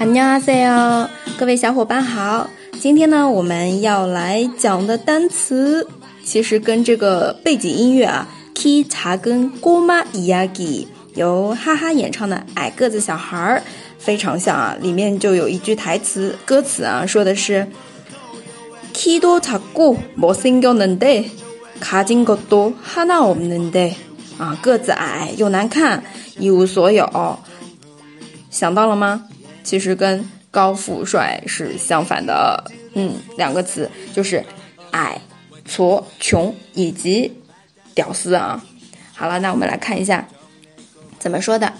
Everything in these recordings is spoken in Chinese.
안녕하세요，各位小伙伴好。今天呢，我们要来讲的单词，其实跟这个背景音乐啊，《K 查跟郭妈伊亚吉》由哈哈演唱的《矮个子小孩儿》非常像啊。里面就有一句台词，歌词啊，说的是키도작고못생겼는데가진것도하나없는데啊，个子矮又难看，一无所有。想到了吗？ 其实跟高富帅是相反的，嗯，两个词就是矮、矬、穷以及屌丝啊。好了，那我们来看一下怎么说的。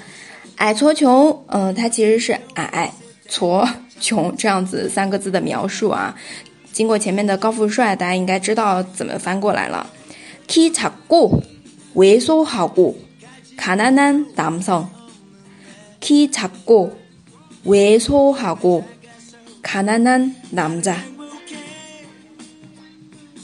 矮、矬、穷，嗯，它其实是矮、矬、穷这样子三个字的描述啊。经过前面的高富帅，大家应该知道怎么翻过来了。키작고외소하고가난한남성키작고 猥琐하고가난한남자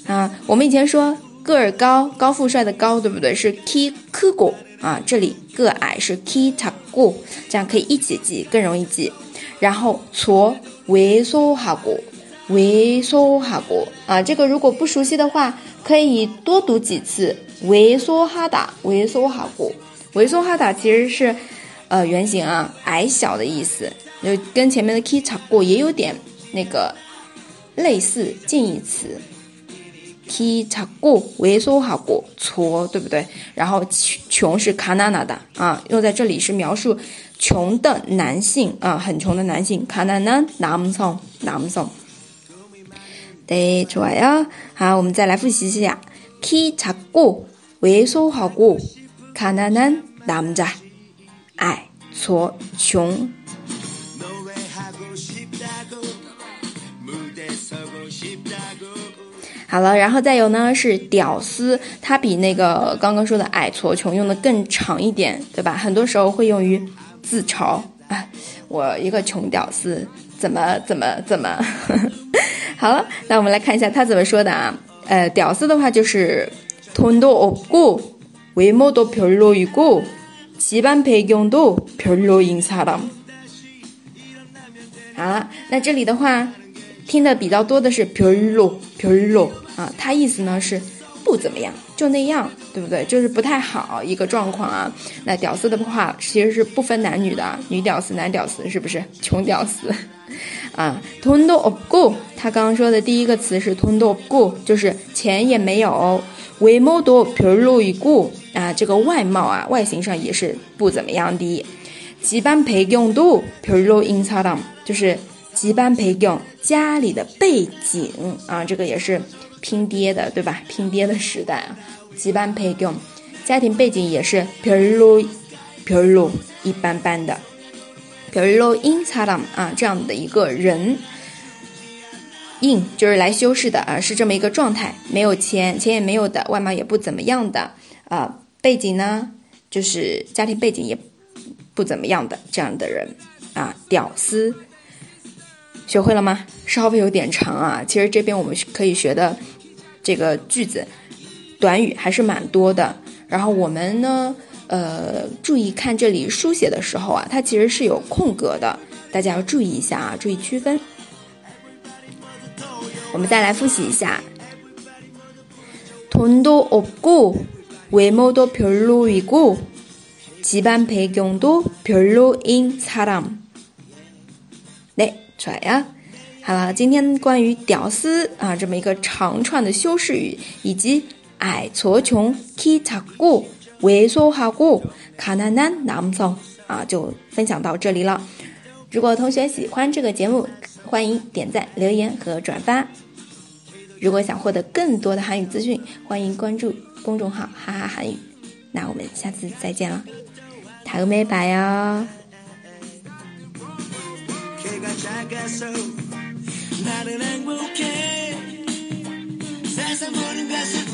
啊，我们以前说个儿高，高富帅的高，对不对？是키크고啊，这里个矮是키작고这样可以一起记，更容易记。然后矬猥琐하고猥琐하고啊，这个如果不熟悉的话，可以多读几次。猥琐하다猥琐하고猥琐하다其实是呃原型啊，矮小的意思。 就跟前面的 k 差过也有点那个类似近义词，k 差过猥琐好过矬，对不对？然后穷是卡纳纳的啊，用在这里是描述穷的男性啊，很穷的男性。卡纳纳남성남 성， 对，좋아 요。 好，我们再来复习一下：k 差过猥琐好过卡纳纳남자矮矬穷。 好了，然后再有呢是屌丝，它比那个刚刚说的矮矬穷用的更长一点，对吧？很多时候会用于自嘲啊，我一个穷屌丝，怎么怎么怎么？好了，那我们来看一下他怎么说的啊？呃，屌丝的话就是돈도없고외모도별로이고집안배경도별로인사람 好了，那这里的话。听的比较多的是별로 별로啊，它意思呢是不怎么样，就那样，对不对？就是不太好一个状况啊。那屌丝的话其实是不分男女的，女屌丝、男屌丝是不是？穷屌丝啊。돈도없 고， 他刚刚说的第一个词是돈도없 고， 就是钱也没有。외모도별로이고啊，这个外貌啊，外形上也是不怎么样的。 집안배경도별로인사 람， 就是。吉班培用家里的背景啊，这个也是拼爹的，对吧？拼爹的时代啊，吉班培用家庭背景也是별로별로一般般的별로인사람啊，这样的一个人，인就是来修饰的啊，是这么一个状态，没有钱，钱也没有的，外貌也不怎么样的啊，背景呢，就是家庭背景也 不怎么样的这样的人啊，屌丝。学会了吗？稍微有点长啊。其实这边我们可以学的这个句子短语还是蛮多的。然后我们呢，呃，注意看这里书写的时候啊，它其实是有空格的，大家要注意一下啊，注意区分。我们再来复习一下：돈도없고외모도별로이고 집안배경도별로인사 람。 네。 出来呀！好了，今天关于屌丝啊这么一个长串的修饰语，以及矮矬穷、키작고외소하고가난한남성啊，就分享到这里了。如果同学喜欢这个节目，欢迎点赞、留言和转发。如果想获得更多的韩语资讯，欢迎关注公众号“哈哈韩语”。那我们下次再见了， 다음에 봐요. 작아서 나는 행복해. 세상 모든 것을